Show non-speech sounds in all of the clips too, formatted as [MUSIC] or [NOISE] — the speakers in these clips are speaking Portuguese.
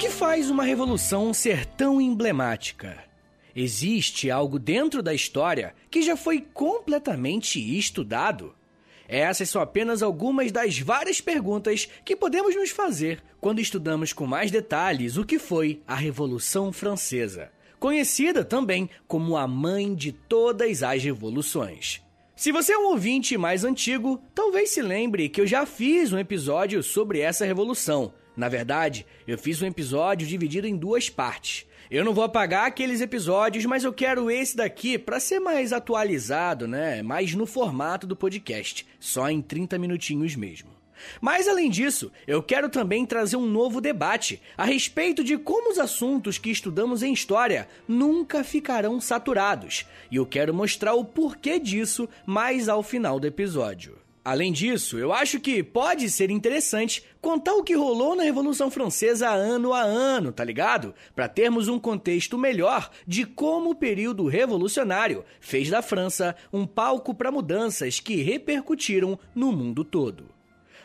Que faz uma revolução ser tão emblemática? Existe algo dentro da história que já foi completamente estudado? Essas são apenas algumas das várias perguntas que podemos nos fazer quando estudamos com mais detalhes o que foi a Revolução Francesa, conhecida também como a mãe de todas as revoluções. Se você é um ouvinte mais antigo, talvez se lembre que eu já fiz um episódio sobre essa revolução, na verdade, eu fiz um episódio dividido em duas partes. Eu não vou apagar aqueles episódios, mas eu quero esse daqui para ser mais atualizado, né? Mais no formato do podcast, só em 30 minutinhos mesmo. Mas além disso, eu quero também trazer um novo debate a respeito de como os assuntos que estudamos em história nunca ficarão saturados. E eu quero mostrar o porquê disso mais ao final do episódio. Além disso, eu acho que pode ser interessante contar o que rolou na Revolução Francesa ano a ano, tá ligado? Para termos um contexto melhor de como o período revolucionário fez da França um palco para mudanças que repercutiram no mundo todo.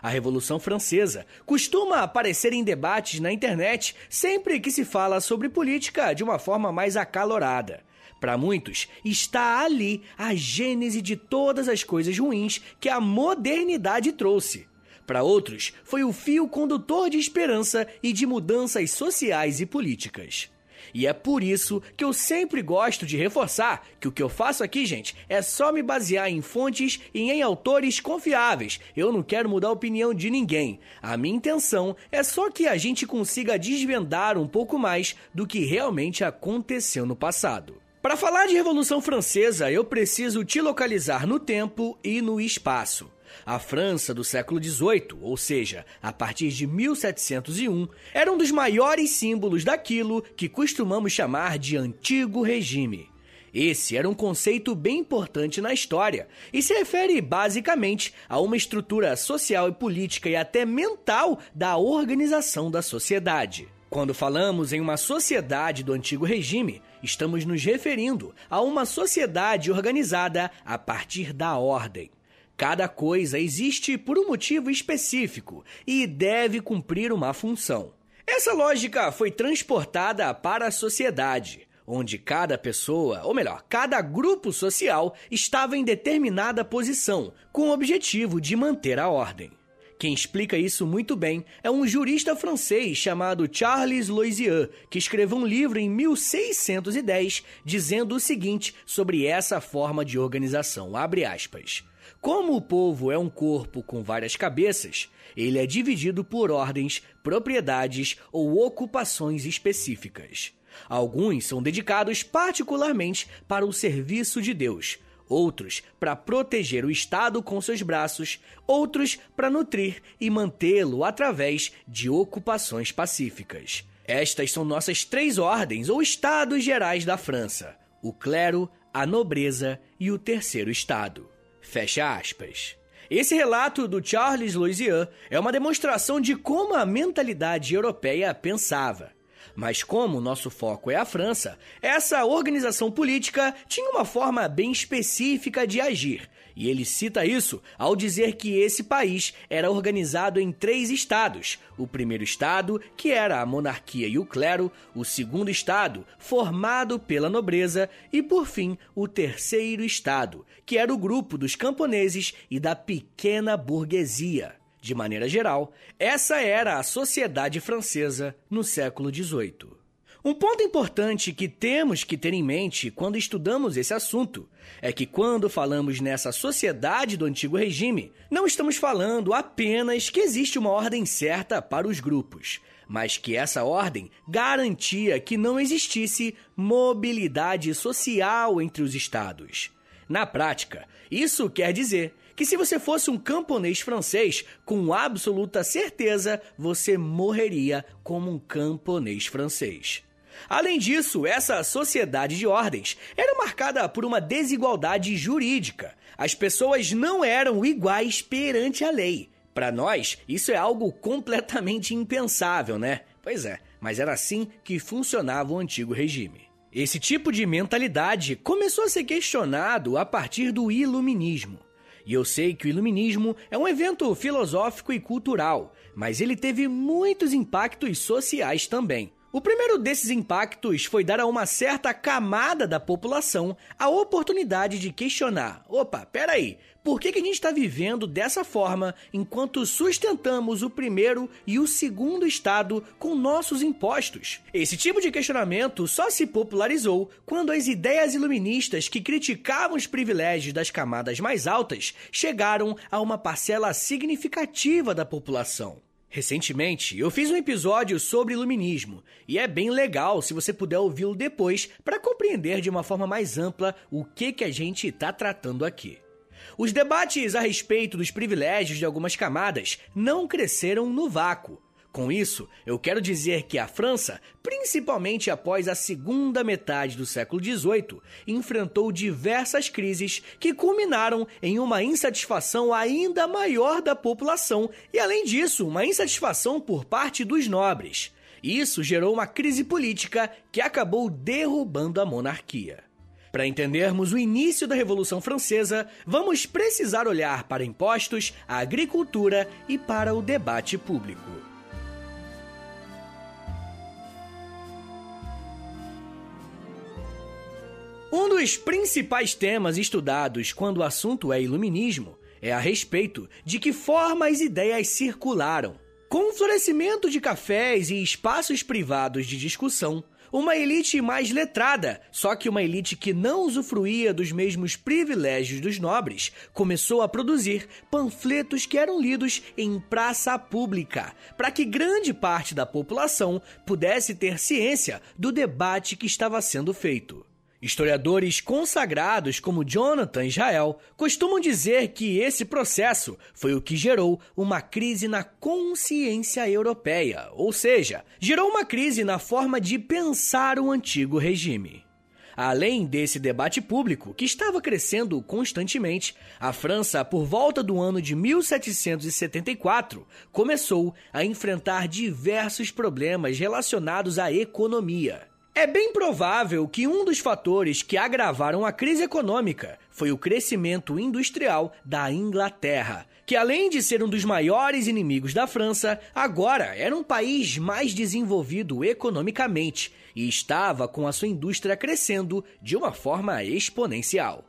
A Revolução Francesa costuma aparecer em debates na internet sempre que se fala sobre política de uma forma mais acalorada. Para muitos, está ali a gênese de todas as coisas ruins que a modernidade trouxe. Para outros, foi o fio condutor de esperança e de mudanças sociais e políticas. E é por isso que eu sempre gosto de reforçar que o que eu faço aqui, gente, é só me basear em fontes e em autores confiáveis. Eu não quero mudar a opinião de ninguém. A minha intenção é só que a gente consiga desvendar um pouco mais do que realmente aconteceu no passado. Para falar de Revolução Francesa, eu preciso te localizar no tempo e no espaço. A França do século XVIII, ou seja, a partir de 1701, era um dos maiores símbolos daquilo que costumamos chamar de Antigo Regime. Esse era um conceito bem importante na história e se refere basicamente a uma estrutura social e política e até mental da organização da sociedade. Quando falamos em uma sociedade do antigo regime, estamos nos referindo a uma sociedade organizada a partir da ordem. Cada coisa existe por um motivo específico e deve cumprir uma função. Essa lógica foi transportada para a sociedade, onde cada pessoa, ou melhor, cada grupo social estava em determinada posição, com o objetivo de manter a ordem. Quem explica isso muito bem é um jurista francês chamado Charles Loisieux, que escreveu um livro em 1610 dizendo o seguinte sobre essa forma de organização, abre aspas. Como o povo é um corpo com várias cabeças, ele é dividido por ordens, propriedades ou ocupações específicas. Alguns são dedicados particularmente para o serviço de Deus, outros para proteger o Estado com seus braços, outros para nutrir e mantê-lo através de ocupações pacíficas. Estas são nossas três ordens ou estados gerais da França: o clero, a nobreza e o terceiro estado. Fecha aspas. Esse relato do Charles Loisieux é uma demonstração de como a mentalidade europeia pensava. Mas como nosso foco é a França, essa organização política tinha uma forma bem específica de agir. E ele cita isso ao dizer que esse país era organizado em três estados. O primeiro estado, que era a monarquia e o clero, o segundo estado, formado pela nobreza, e por fim, o terceiro estado, que era o grupo dos camponeses e da pequena burguesia. De maneira geral, essa era a sociedade francesa no século XVIII. Um ponto importante que temos que ter em mente quando estudamos esse assunto é que, quando falamos nessa sociedade do antigo regime, não estamos falando apenas que existe uma ordem certa para os grupos, mas que essa ordem garantia que não existisse mobilidade social entre os estados. Na prática, isso quer dizer que se você fosse um camponês francês, com absoluta certeza você morreria como um camponês francês. Além disso, essa sociedade de ordens era marcada por uma desigualdade jurídica. As pessoas não eram iguais perante a lei. Para nós, isso é algo completamente impensável, né? Pois é, mas era assim que funcionava o antigo regime. Esse tipo de mentalidade começou a ser questionado a partir do iluminismo. E eu sei que o Iluminismo é um evento filosófico e cultural, mas ele teve muitos impactos sociais também. O primeiro desses impactos foi dar a uma certa camada da população a oportunidade de questionar: opa, peraí, por que, que a gente está vivendo dessa forma enquanto sustentamos o primeiro e o segundo estado com nossos impostos? Esse tipo de questionamento só se popularizou quando as ideias iluministas que criticavam os privilégios das camadas mais altas chegaram a uma parcela significativa da população. Recentemente, eu fiz um episódio sobre iluminismo e é bem legal se você puder ouvi-lo depois para compreender de uma forma mais ampla o que, que a gente está tratando aqui. Os debates a respeito dos privilégios de algumas camadas não cresceram no vácuo. Com isso, eu quero dizer que a França, principalmente após a segunda metade do século XVIII, enfrentou diversas crises que culminaram em uma insatisfação ainda maior da população e, além disso, uma insatisfação por parte dos nobres. Isso gerou uma crise política que acabou derrubando a monarquia. Para entendermos o início da Revolução Francesa, vamos precisar olhar para impostos, a agricultura e para o debate público. Um dos principais temas estudados quando o assunto é iluminismo é a respeito de que forma as ideias circularam. Com o florescimento de cafés e espaços privados de discussão, uma elite mais letrada, só que uma elite que não usufruía dos mesmos privilégios dos nobres, começou a produzir panfletos que eram lidos em praça pública, para que grande parte da população pudesse ter ciência do debate que estava sendo feito. Historiadores consagrados como Jonathan Israel costumam dizer que esse processo foi o que gerou uma crise na consciência europeia, ou seja, gerou uma crise na forma de pensar o antigo regime. Além desse debate público, que estava crescendo constantemente, a França, por volta do ano de 1774, começou a enfrentar diversos problemas relacionados à economia. É bem provável que um dos fatores que agravaram a crise econômica foi o crescimento industrial da Inglaterra, que além de ser um dos maiores inimigos da França, agora era um país mais desenvolvido economicamente e estava com a sua indústria crescendo de uma forma exponencial.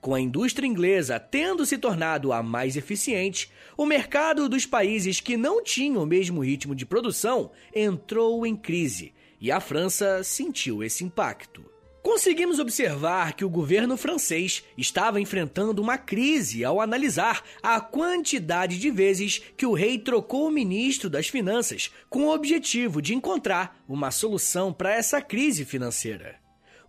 Com a indústria inglesa tendo se tornado a mais eficiente, o mercado dos países que não tinham o mesmo ritmo de produção entrou em crise e a França sentiu esse impacto. Conseguimos observar que o governo francês estava enfrentando uma crise ao analisar a quantidade de vezes que o rei trocou o ministro das Finanças com o objetivo de encontrar uma solução para essa crise financeira.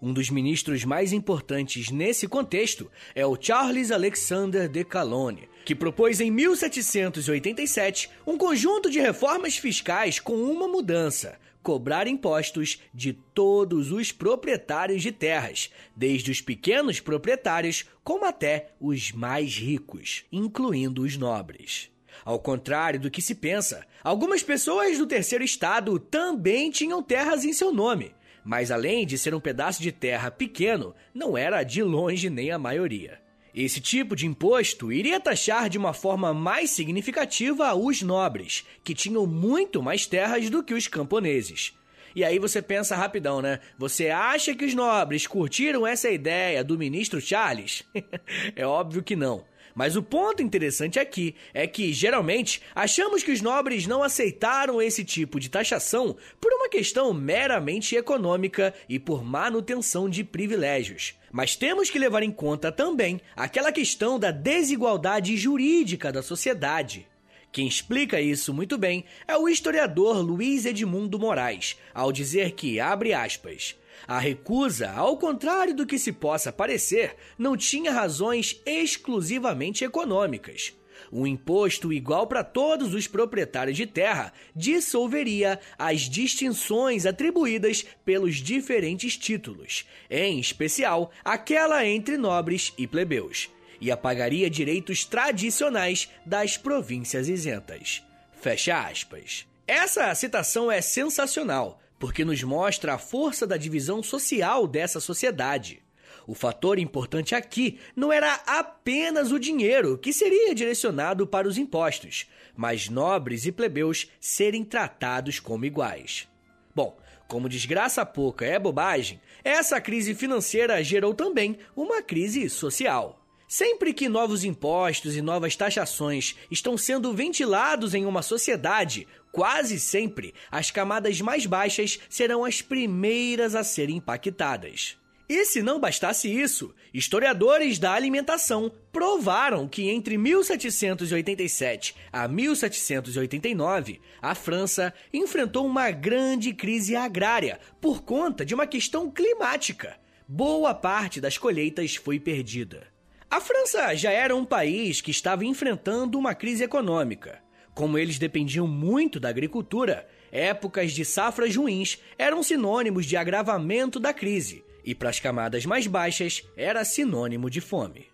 Um dos ministros mais importantes nesse contexto é o Charles Alexander de Calonne, que propôs em 1787 um conjunto de reformas fiscais com uma mudança: cobrar impostos de todos os proprietários de terras, desde os pequenos proprietários como até os mais ricos, incluindo os nobres. Ao contrário do que se pensa, algumas pessoas do terceiro estado também tinham terras em seu nome, mas além de ser um pedaço de terra pequeno, não era de longe nem a maioria. Esse tipo de imposto iria taxar de uma forma mais significativa os nobres, que tinham muito mais terras do que os camponeses. E aí você pensa rapidão, né? Você acha que os nobres curtiram essa ideia do ministro Charles? [LAUGHS] é óbvio que não. Mas o ponto interessante aqui é que, geralmente, achamos que os nobres não aceitaram esse tipo de taxação por uma questão meramente econômica e por manutenção de privilégios. Mas temos que levar em conta também aquela questão da desigualdade jurídica da sociedade. Quem explica isso muito bem é o historiador Luiz Edmundo Moraes, ao dizer que, abre aspas, a recusa, ao contrário do que se possa parecer, não tinha razões exclusivamente econômicas. Um imposto igual para todos os proprietários de terra dissolveria as distinções atribuídas pelos diferentes títulos, em especial aquela entre nobres e plebeus, e apagaria direitos tradicionais das províncias isentas. Fecha aspas. Essa citação é sensacional porque nos mostra a força da divisão social dessa sociedade. O fator importante aqui não era apenas o dinheiro que seria direcionado para os impostos, mas nobres e plebeus serem tratados como iguais. Bom, como desgraça pouca é bobagem, essa crise financeira gerou também uma crise social. Sempre que novos impostos e novas taxações estão sendo ventilados em uma sociedade, quase sempre as camadas mais baixas serão as primeiras a serem impactadas. E se não bastasse isso, historiadores da alimentação provaram que entre 1787 a 1789, a França enfrentou uma grande crise agrária por conta de uma questão climática. Boa parte das colheitas foi perdida. A França já era um país que estava enfrentando uma crise econômica. Como eles dependiam muito da agricultura, épocas de safras ruins eram sinônimos de agravamento da crise e para as camadas mais baixas era sinônimo de fome.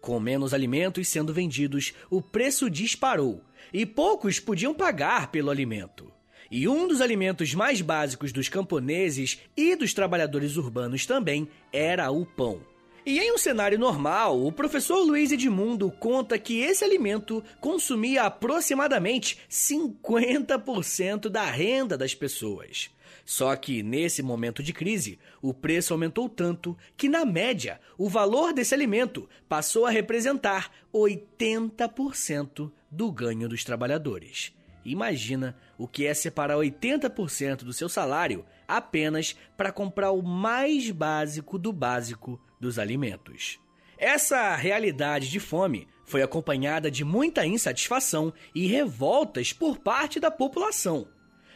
Com menos alimentos sendo vendidos, o preço disparou e poucos podiam pagar pelo alimento. E um dos alimentos mais básicos dos camponeses e dos trabalhadores urbanos também era o pão. E em um cenário normal, o professor Luiz Edmundo conta que esse alimento consumia aproximadamente 50% da renda das pessoas. Só que nesse momento de crise, o preço aumentou tanto que, na média, o valor desse alimento passou a representar 80% do ganho dos trabalhadores. Imagina o que é separar 80% do seu salário apenas para comprar o mais básico do básico dos alimentos. Essa realidade de fome foi acompanhada de muita insatisfação e revoltas por parte da população.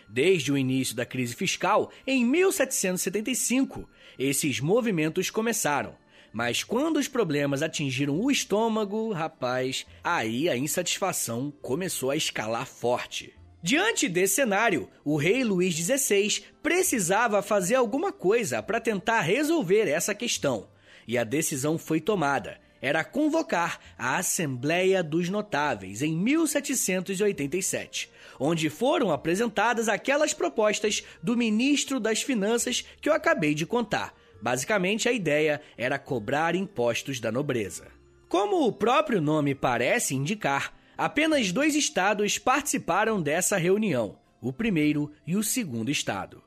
Desde o início da crise fiscal, em 1775, esses movimentos começaram. Mas quando os problemas atingiram o estômago, rapaz, aí a insatisfação começou a escalar forte. Diante desse cenário, o rei Luís XVI precisava fazer alguma coisa para tentar resolver essa questão. E a decisão foi tomada. Era convocar a Assembleia dos Notáveis em 1787, onde foram apresentadas aquelas propostas do ministro das Finanças que eu acabei de contar. Basicamente, a ideia era cobrar impostos da nobreza. Como o próprio nome parece indicar, Apenas dois estados participaram dessa reunião, o primeiro e o segundo estado.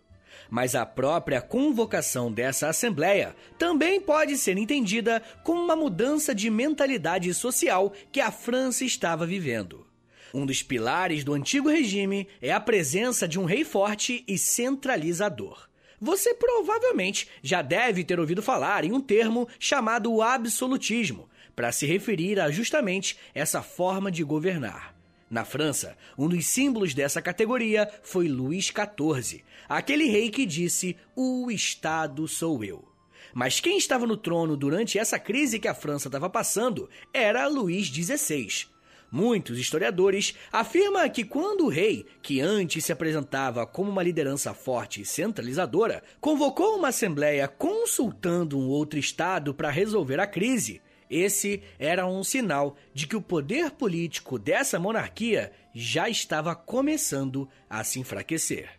Mas a própria convocação dessa Assembleia também pode ser entendida como uma mudança de mentalidade social que a França estava vivendo. Um dos pilares do antigo regime é a presença de um rei forte e centralizador. Você provavelmente já deve ter ouvido falar em um termo chamado absolutismo, para se referir a justamente essa forma de governar. Na França, um dos símbolos dessa categoria foi Luís XIV, aquele rei que disse: O Estado sou eu. Mas quem estava no trono durante essa crise que a França estava passando era Luís XVI. Muitos historiadores afirmam que quando o rei, que antes se apresentava como uma liderança forte e centralizadora, convocou uma assembleia consultando um outro estado para resolver a crise, esse era um sinal de que o poder político dessa monarquia já estava começando a se enfraquecer.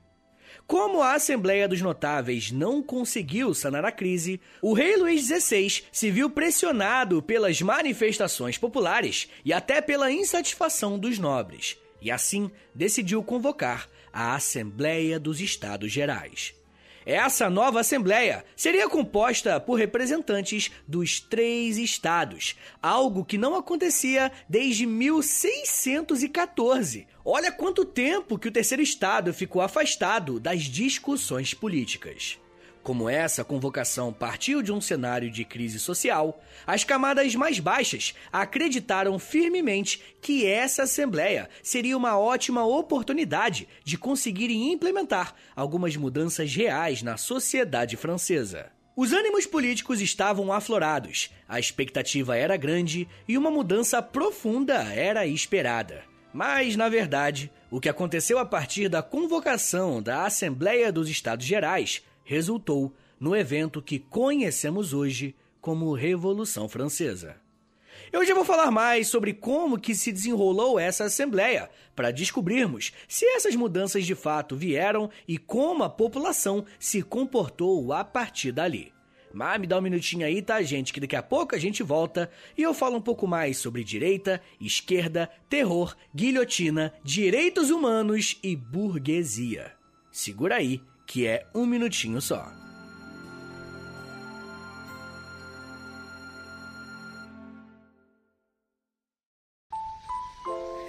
Como a Assembleia dos Notáveis não conseguiu sanar a crise, o rei Luís XVI se viu pressionado pelas manifestações populares e até pela insatisfação dos nobres, e assim decidiu convocar a Assembleia dos Estados Gerais. Essa nova Assembleia seria composta por representantes dos três estados, algo que não acontecia desde 1614. Olha quanto tempo que o terceiro estado ficou afastado das discussões políticas. Como essa convocação partiu de um cenário de crise social, as camadas mais baixas acreditaram firmemente que essa Assembleia seria uma ótima oportunidade de conseguirem implementar algumas mudanças reais na sociedade francesa. Os ânimos políticos estavam aflorados, a expectativa era grande e uma mudança profunda era esperada. Mas, na verdade, o que aconteceu a partir da convocação da Assembleia dos Estados Gerais resultou no evento que conhecemos hoje como Revolução Francesa. Eu já vou falar mais sobre como que se desenrolou essa assembleia, para descobrirmos se essas mudanças de fato vieram e como a população se comportou a partir dali. Mas me dá um minutinho aí, tá, gente? Que daqui a pouco a gente volta e eu falo um pouco mais sobre direita, esquerda, terror, guilhotina, direitos humanos e burguesia. Segura aí, que é um minutinho só.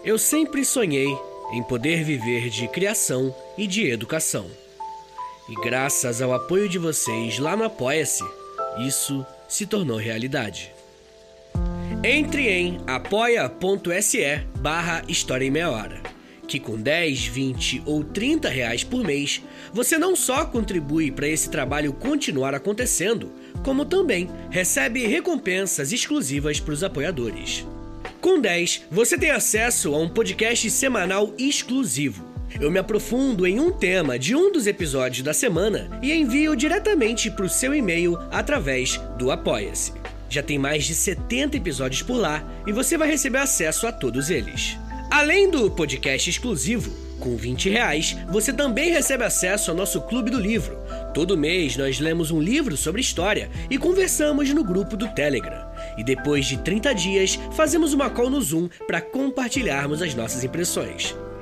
Eu sempre sonhei em poder viver de criação e de educação. E graças ao apoio de vocês lá no Apoia-se, isso se tornou realidade. Entre em apoia.se barra História em Meia Hora, que com 10, 20 ou 30 reais por mês, você não só contribui para esse trabalho continuar acontecendo, como também recebe recompensas exclusivas para os apoiadores. Com 10, você tem acesso a um podcast semanal exclusivo. Eu me aprofundo em um tema de um dos episódios da semana e envio diretamente para o seu e-mail através do Apoia-se. Já tem mais de 70 episódios por lá e você vai receber acesso a todos eles. Além do podcast exclusivo, com 20 reais, você também recebe acesso ao nosso Clube do Livro. Todo mês nós lemos um livro sobre história e conversamos no grupo do Telegram. E depois de 30 dias, fazemos uma call no Zoom para compartilharmos as nossas impressões.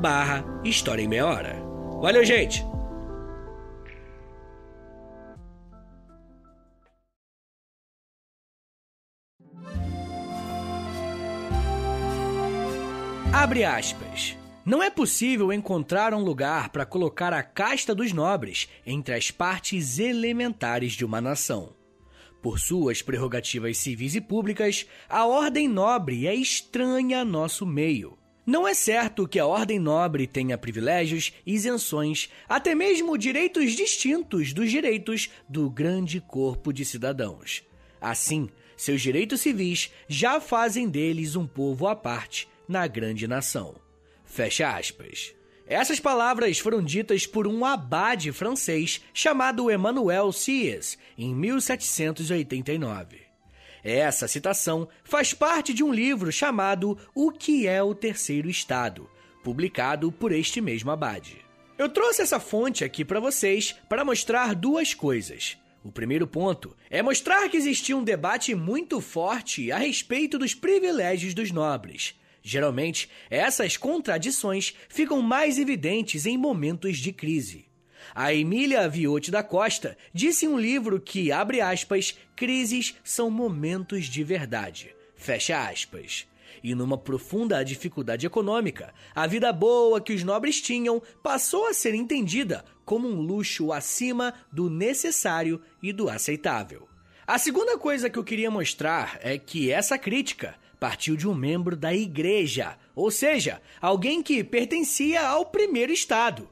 barra História em Meia Hora. Valeu, gente! Abre aspas. Não é possível encontrar um lugar para colocar a casta dos nobres entre as partes elementares de uma nação. Por suas prerrogativas civis e públicas, a ordem nobre é estranha a nosso meio. Não é certo que a ordem nobre tenha privilégios, isenções, até mesmo direitos distintos dos direitos do grande corpo de cidadãos. Assim, seus direitos civis já fazem deles um povo à parte na grande nação. Fecha aspas. Essas palavras foram ditas por um abade francês chamado Emmanuel Sieyès em 1789. Essa citação faz parte de um livro chamado O que é o Terceiro Estado, publicado por este mesmo abade. Eu trouxe essa fonte aqui para vocês para mostrar duas coisas. O primeiro ponto é mostrar que existia um debate muito forte a respeito dos privilégios dos nobres Geralmente, essas contradições ficam mais evidentes em momentos de crise. A Emília Viotti da Costa disse em um livro que, abre aspas, crises são momentos de verdade, fecha aspas. E numa profunda dificuldade econômica, a vida boa que os nobres tinham passou a ser entendida como um luxo acima do necessário e do aceitável. A segunda coisa que eu queria mostrar é que essa crítica partiu de um membro da igreja, ou seja, alguém que pertencia ao primeiro estado.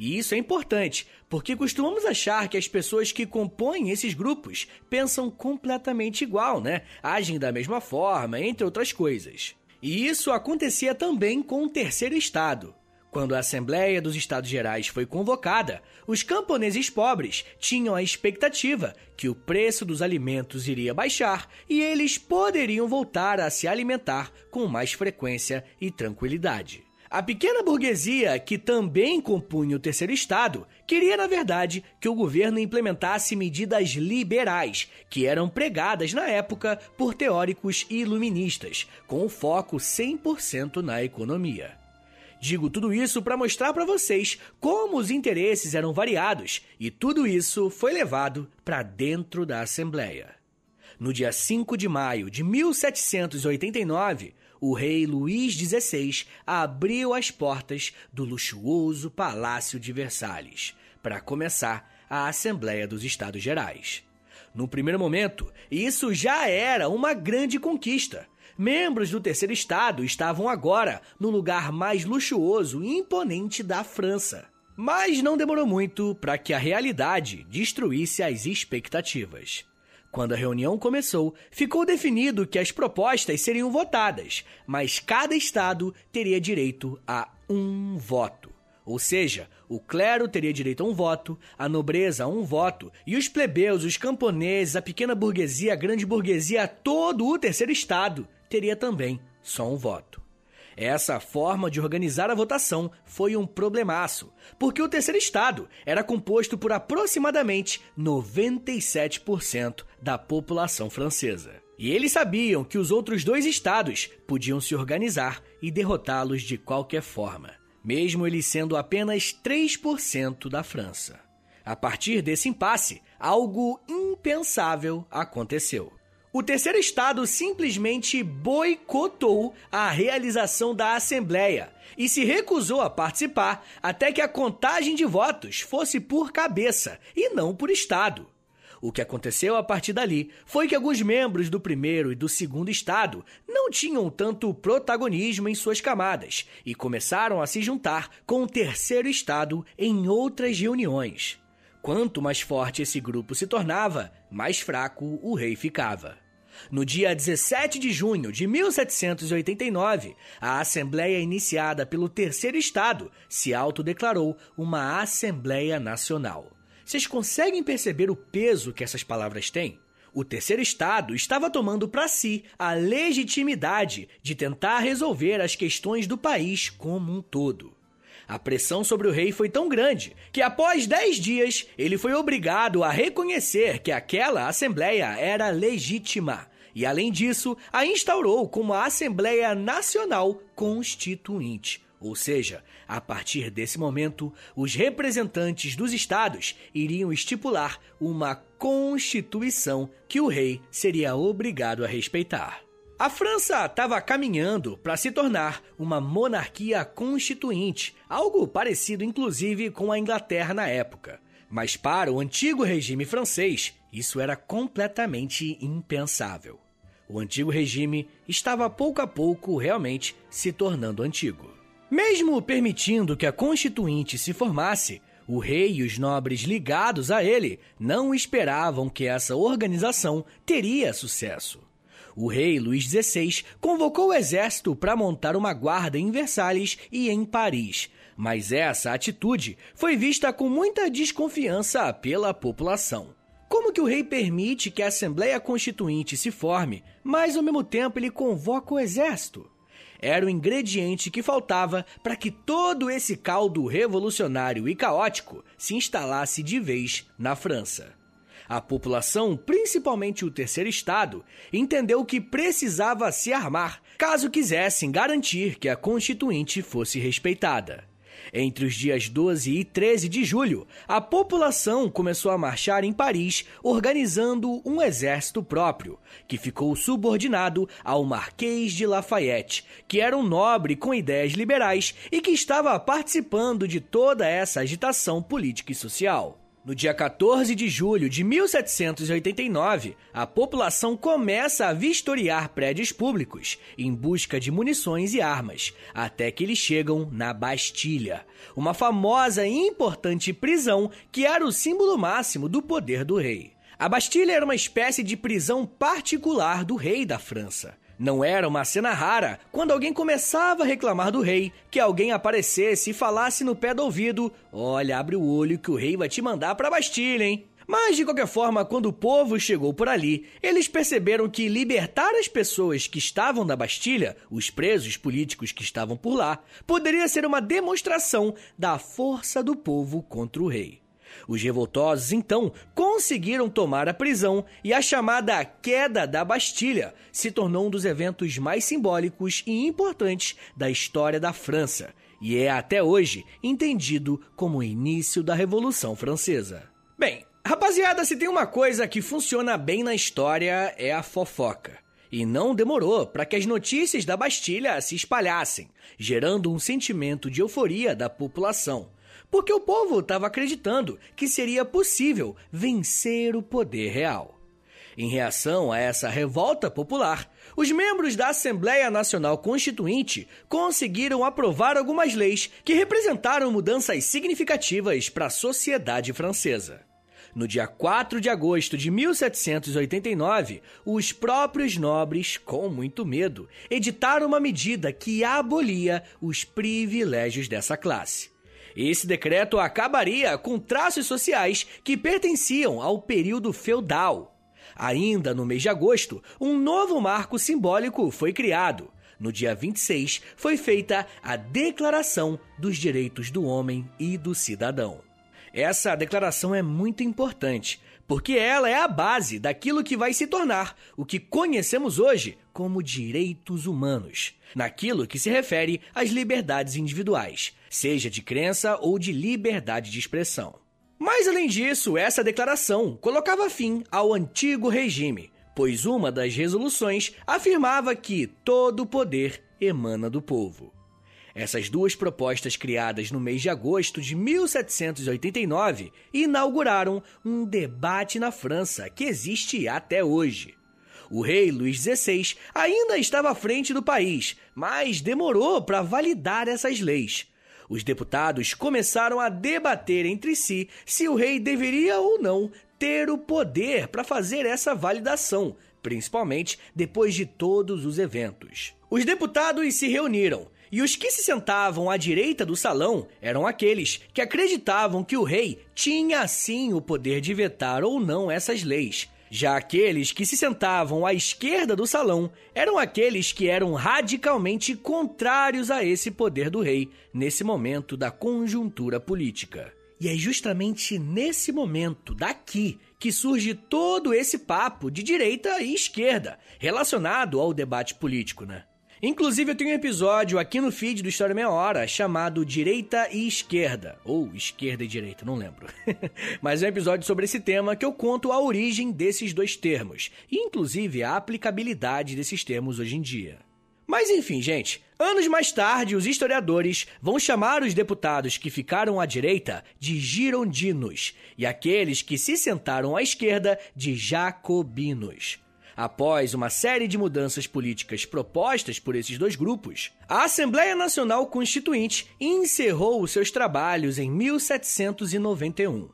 E isso é importante, porque costumamos achar que as pessoas que compõem esses grupos pensam completamente igual, né? Agem da mesma forma, entre outras coisas. E isso acontecia também com o terceiro estado. Quando a Assembleia dos Estados Gerais foi convocada, os camponeses pobres tinham a expectativa que o preço dos alimentos iria baixar e eles poderiam voltar a se alimentar com mais frequência e tranquilidade. A pequena burguesia, que também compunha o terceiro estado, queria, na verdade, que o governo implementasse medidas liberais, que eram pregadas na época por teóricos iluministas, com foco 100% na economia. Digo tudo isso para mostrar para vocês como os interesses eram variados e tudo isso foi levado para dentro da Assembleia. No dia 5 de maio de 1789, o rei Luís XVI abriu as portas do luxuoso Palácio de Versalhes para começar a Assembleia dos Estados Gerais. No primeiro momento, isso já era uma grande conquista Membros do terceiro estado estavam agora no lugar mais luxuoso e imponente da França. Mas não demorou muito para que a realidade destruísse as expectativas. Quando a reunião começou, ficou definido que as propostas seriam votadas, mas cada estado teria direito a um voto. Ou seja, o clero teria direito a um voto, a nobreza a um voto, e os plebeus, os camponeses, a pequena burguesia, a grande burguesia, todo o terceiro estado teria também só um voto. Essa forma de organizar a votação foi um problemaço, porque o terceiro estado era composto por aproximadamente 97% da população francesa. E eles sabiam que os outros dois estados podiam se organizar e derrotá-los de qualquer forma, mesmo eles sendo apenas 3% da França. A partir desse impasse, algo impensável aconteceu. O terceiro estado simplesmente boicotou a realização da Assembleia e se recusou a participar até que a contagem de votos fosse por cabeça e não por estado. O que aconteceu a partir dali foi que alguns membros do primeiro e do segundo estado não tinham tanto protagonismo em suas camadas e começaram a se juntar com o terceiro estado em outras reuniões. Quanto mais forte esse grupo se tornava, mais fraco o rei ficava. No dia 17 de junho de 1789, a Assembleia iniciada pelo Terceiro Estado se autodeclarou uma Assembleia Nacional. Vocês conseguem perceber o peso que essas palavras têm? O terceiro estado estava tomando para si a legitimidade de tentar resolver as questões do país como um todo. A pressão sobre o rei foi tão grande que, após dez dias, ele foi obrigado a reconhecer que aquela Assembleia era legítima e, além disso, a instaurou como a Assembleia Nacional Constituinte. Ou seja, a partir desse momento, os representantes dos estados iriam estipular uma constituição que o rei seria obrigado a respeitar. A França estava caminhando para se tornar uma monarquia constituinte, algo parecido inclusive com a Inglaterra na época. Mas para o antigo regime francês, isso era completamente impensável. O antigo regime estava pouco a pouco realmente se tornando antigo. Mesmo permitindo que a Constituinte se formasse, o rei e os nobres ligados a ele não esperavam que essa organização teria sucesso o rei Luís XVI convocou o exército para montar uma guarda em Versalhes e em Paris. Mas essa atitude foi vista com muita desconfiança pela população. Como que o rei permite que a Assembleia Constituinte se forme, mas ao mesmo tempo ele convoca o exército? Era o ingrediente que faltava para que todo esse caldo revolucionário e caótico se instalasse de vez na França. A população, principalmente o terceiro estado, entendeu que precisava se armar caso quisessem garantir que a Constituinte fosse respeitada. Entre os dias 12 e 13 de julho, a população começou a marchar em Paris, organizando um exército próprio, que ficou subordinado ao Marquês de Lafayette, que era um nobre com ideias liberais e que estava participando de toda essa agitação política e social. No dia 14 de julho de 1789, a população começa a vistoriar prédios públicos em busca de munições e armas, até que eles chegam na Bastilha, uma famosa e importante prisão que era o símbolo máximo do poder do rei. A Bastilha era uma espécie de prisão particular do rei da França. Não era uma cena rara quando alguém começava a reclamar do rei, que alguém aparecesse e falasse no pé do ouvido: Olha, abre o olho que o rei vai te mandar pra Bastilha, hein? Mas, de qualquer forma, quando o povo chegou por ali, eles perceberam que libertar as pessoas que estavam na Bastilha, os presos políticos que estavam por lá, poderia ser uma demonstração da força do povo contra o rei. Os revoltosos, então, conseguiram tomar a prisão e a chamada Queda da Bastilha se tornou um dos eventos mais simbólicos e importantes da história da França e é até hoje entendido como o início da Revolução Francesa. Bem, rapaziada, se tem uma coisa que funciona bem na história é a fofoca. E não demorou para que as notícias da Bastilha se espalhassem, gerando um sentimento de euforia da população porque o povo estava acreditando que seria possível vencer o poder real. Em reação a essa revolta popular, os membros da Assembleia Nacional Constituinte conseguiram aprovar algumas leis que representaram mudanças significativas para a sociedade francesa. No dia 4 de agosto de 1789, os próprios nobres, com muito medo, editaram uma medida que abolia os privilégios dessa classe. Esse decreto acabaria com traços sociais que pertenciam ao período feudal. Ainda no mês de agosto, um novo marco simbólico foi criado. No dia 26, foi feita a Declaração dos Direitos do Homem e do Cidadão. Essa declaração é muito importante, porque ela é a base daquilo que vai se tornar o que conhecemos hoje como direitos humanos, naquilo que se refere às liberdades individuais, seja de crença ou de liberdade de expressão. Mas além disso, essa declaração colocava fim ao antigo regime, pois uma das resoluções afirmava que todo o poder emana do povo. Essas duas propostas, criadas no mês de agosto de 1789, inauguraram um debate na França que existe até hoje. O rei Luís XVI ainda estava à frente do país, mas demorou para validar essas leis. Os deputados começaram a debater entre si se o rei deveria ou não ter o poder para fazer essa validação, principalmente depois de todos os eventos. Os deputados se reuniram e os que se sentavam à direita do salão eram aqueles que acreditavam que o rei tinha sim o poder de vetar ou não essas leis. Já aqueles que se sentavam à esquerda do salão eram aqueles que eram radicalmente contrários a esse poder do rei nesse momento da conjuntura política. E é justamente nesse momento, daqui, que surge todo esse papo de direita e esquerda relacionado ao debate político, né? Inclusive, eu tenho um episódio aqui no feed do História Meia Hora chamado Direita e Esquerda, ou Esquerda e Direita, não lembro. [LAUGHS] Mas é um episódio sobre esse tema que eu conto a origem desses dois termos, e inclusive a aplicabilidade desses termos hoje em dia. Mas enfim, gente, anos mais tarde, os historiadores vão chamar os deputados que ficaram à direita de girondinos e aqueles que se sentaram à esquerda de jacobinos. Após uma série de mudanças políticas propostas por esses dois grupos, a Assembleia Nacional Constituinte encerrou os seus trabalhos em 1791.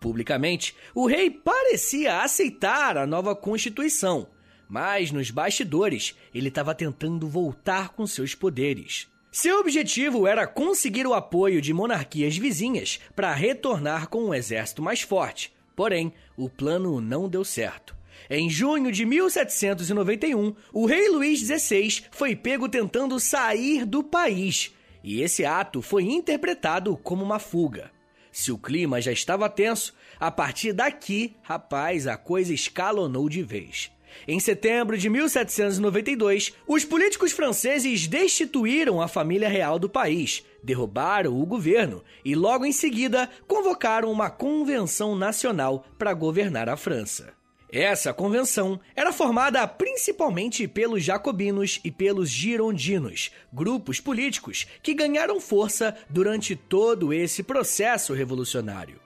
Publicamente, o rei parecia aceitar a nova Constituição, mas nos bastidores ele estava tentando voltar com seus poderes. Seu objetivo era conseguir o apoio de monarquias vizinhas para retornar com um exército mais forte. Porém, o plano não deu certo. Em junho de 1791, o rei Luís XVI foi pego tentando sair do país, e esse ato foi interpretado como uma fuga. Se o clima já estava tenso, a partir daqui, rapaz, a coisa escalonou de vez. Em setembro de 1792, os políticos franceses destituíram a família real do país, derrubaram o governo e, logo em seguida, convocaram uma convenção nacional para governar a França. Essa convenção era formada principalmente pelos jacobinos e pelos girondinos, grupos políticos que ganharam força durante todo esse processo revolucionário.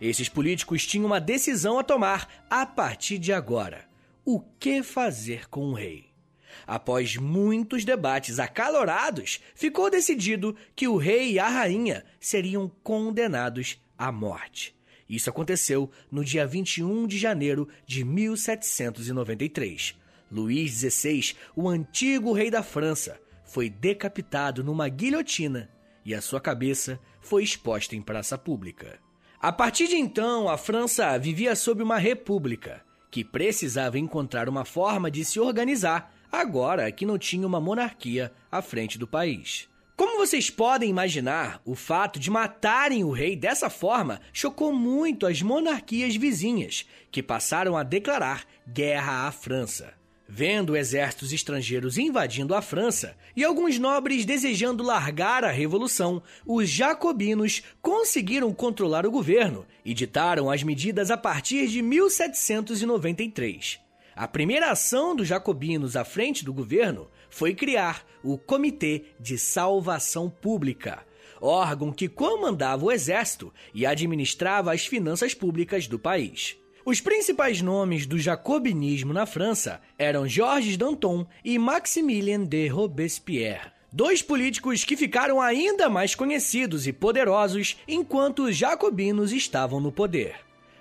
Esses políticos tinham uma decisão a tomar a partir de agora: o que fazer com o rei? Após muitos debates acalorados, ficou decidido que o rei e a rainha seriam condenados à morte. Isso aconteceu no dia 21 de janeiro de 1793. Luís XVI, o antigo rei da França, foi decapitado numa guilhotina e a sua cabeça foi exposta em praça pública. A partir de então, a França vivia sob uma república, que precisava encontrar uma forma de se organizar agora que não tinha uma monarquia à frente do país. Como vocês podem imaginar, o fato de matarem o rei dessa forma chocou muito as monarquias vizinhas, que passaram a declarar guerra à França. Vendo exércitos estrangeiros invadindo a França e alguns nobres desejando largar a revolução, os jacobinos conseguiram controlar o governo e ditaram as medidas a partir de 1793. A primeira ação dos jacobinos à frente do governo foi criar o Comitê de Salvação Pública, órgão que comandava o exército e administrava as finanças públicas do país. Os principais nomes do jacobinismo na França eram Georges Danton e Maximilien de Robespierre, dois políticos que ficaram ainda mais conhecidos e poderosos enquanto os jacobinos estavam no poder.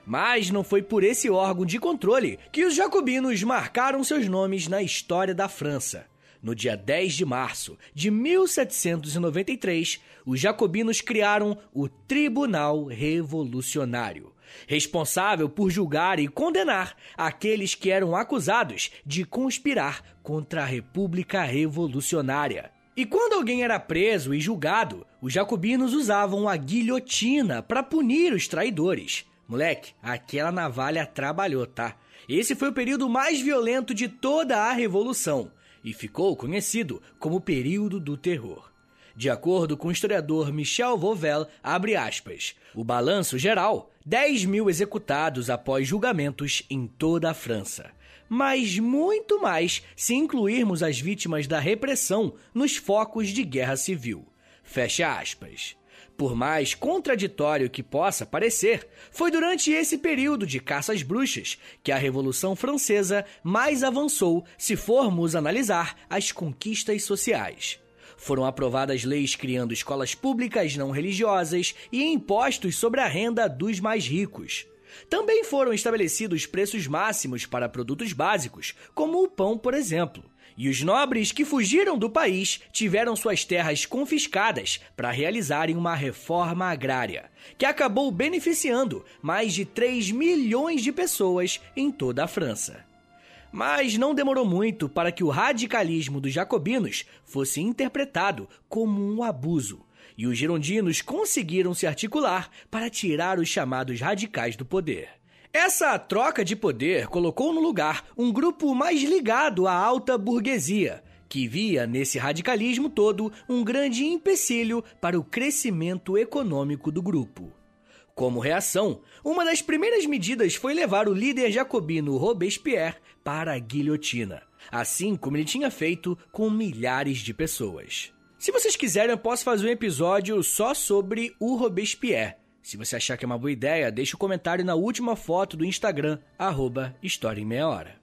Mas não foi por esse órgão de controle que os jacobinos marcaram seus nomes na história da França. No dia 10 de março de 1793, os jacobinos criaram o Tribunal Revolucionário, responsável por julgar e condenar aqueles que eram acusados de conspirar contra a República Revolucionária. E quando alguém era preso e julgado, os jacobinos usavam a guilhotina para punir os traidores. Moleque, aquela navalha trabalhou, tá? Esse foi o período mais violento de toda a Revolução e ficou conhecido como período do terror. De acordo com o historiador Michel Vauvel, abre aspas, o balanço geral, 10 mil executados após julgamentos em toda a França. Mas muito mais se incluirmos as vítimas da repressão nos focos de guerra civil. Fecha aspas. Por mais contraditório que possa parecer, foi durante esse período de caças bruxas que a Revolução Francesa mais avançou se formos analisar as conquistas sociais. Foram aprovadas leis criando escolas públicas não religiosas e impostos sobre a renda dos mais ricos. Também foram estabelecidos preços máximos para produtos básicos, como o pão, por exemplo. E os nobres que fugiram do país tiveram suas terras confiscadas para realizarem uma reforma agrária, que acabou beneficiando mais de 3 milhões de pessoas em toda a França. Mas não demorou muito para que o radicalismo dos jacobinos fosse interpretado como um abuso, e os girondinos conseguiram se articular para tirar os chamados radicais do poder. Essa troca de poder colocou no lugar um grupo mais ligado à alta burguesia, que via nesse radicalismo todo um grande empecilho para o crescimento econômico do grupo. Como reação, uma das primeiras medidas foi levar o líder jacobino Robespierre para a guilhotina, assim como ele tinha feito com milhares de pessoas. Se vocês quiserem, eu posso fazer um episódio só sobre o Robespierre se você achar que é uma boa ideia, deixe o um comentário na última foto do Instagram, arroba História em Meia Hora.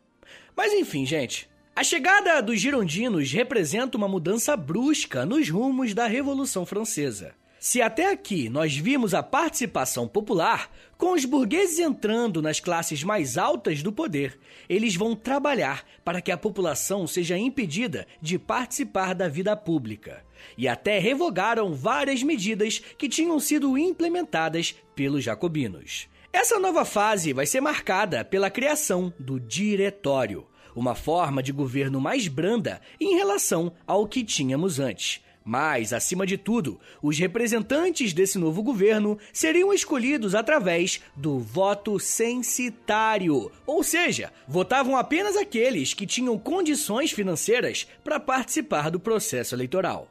Mas enfim, gente. A chegada dos girondinos representa uma mudança brusca nos rumos da Revolução Francesa. Se até aqui nós vimos a participação popular, com os burgueses entrando nas classes mais altas do poder, eles vão trabalhar para que a população seja impedida de participar da vida pública. E até revogaram várias medidas que tinham sido implementadas pelos jacobinos. Essa nova fase vai ser marcada pela criação do Diretório, uma forma de governo mais branda em relação ao que tínhamos antes mas, acima de tudo, os representantes desse novo governo seriam escolhidos através do voto censitário, ou seja, votavam apenas aqueles que tinham condições financeiras para participar do processo eleitoral.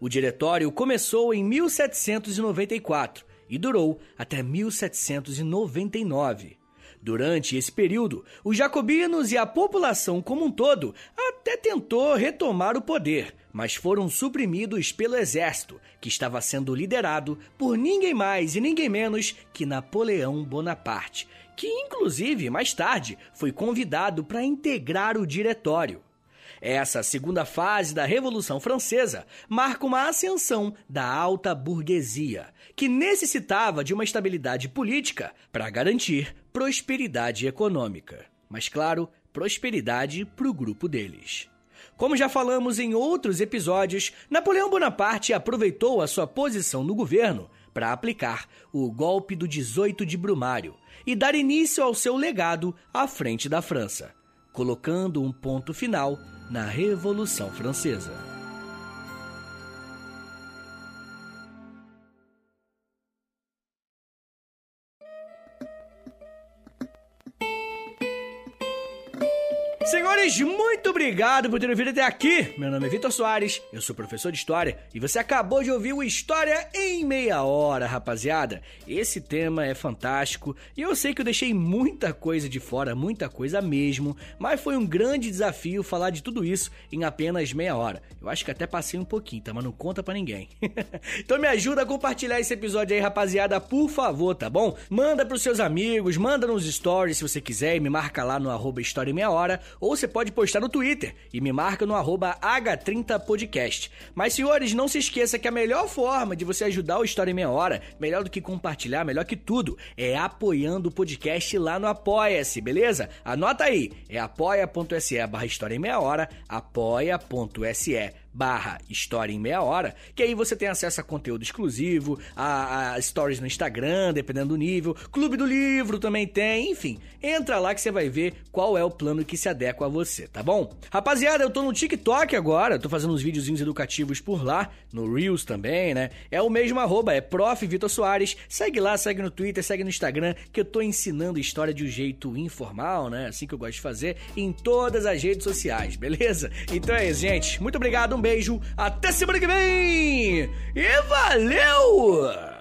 O diretório começou em 1794 e durou até 1799. Durante esse período, os jacobinos e a população como um todo até tentou retomar o poder, mas foram suprimidos pelo exército, que estava sendo liderado por ninguém mais e ninguém menos que Napoleão Bonaparte, que inclusive mais tarde foi convidado para integrar o diretório. Essa segunda fase da Revolução Francesa marca uma ascensão da alta burguesia, que necessitava de uma estabilidade política para garantir prosperidade econômica. Mas, claro, prosperidade para o grupo deles. Como já falamos em outros episódios, Napoleão Bonaparte aproveitou a sua posição no governo para aplicar o golpe do 18 de Brumário e dar início ao seu legado à frente da França, colocando um ponto final na Revolução Francesa. Senhores, muito obrigado por terem vindo até aqui. Meu nome é Vitor Soares, eu sou professor de História e você acabou de ouvir o História em Meia Hora, rapaziada. Esse tema é fantástico e eu sei que eu deixei muita coisa de fora, muita coisa mesmo, mas foi um grande desafio falar de tudo isso em apenas meia hora. Eu acho que até passei um pouquinho, tá? Mas não conta para ninguém. [LAUGHS] então me ajuda a compartilhar esse episódio aí, rapaziada, por favor, tá bom? Manda pros seus amigos, manda nos stories se você quiser e me marca lá no arroba História em Meia Hora ou você pode postar no Twitter e me marca no arroba H30podcast. Mas, senhores, não se esqueça que a melhor forma de você ajudar o História em Meia Hora, melhor do que compartilhar, melhor que tudo, é apoiando o podcast lá no Apoia-se, beleza? Anota aí, é apoia.se barra História em Meia Hora, apoia.se barra História em Meia Hora, que aí você tem acesso a conteúdo exclusivo, a, a, stories no Instagram, dependendo do nível, Clube do Livro também tem, enfim. Entra lá que você vai ver qual é o plano que se adequa a você, tá bom? Rapaziada, eu tô no TikTok agora, tô fazendo uns videozinhos educativos por lá, no Reels também, né? É o mesmo arroba, é Prof. Vitor Soares. Segue lá, segue no Twitter, segue no Instagram, que eu tô ensinando história de um jeito informal, né? Assim que eu gosto de fazer, em todas as redes sociais, beleza? Então é isso, gente. Muito obrigado, um beijo, até semana que vem! E valeu!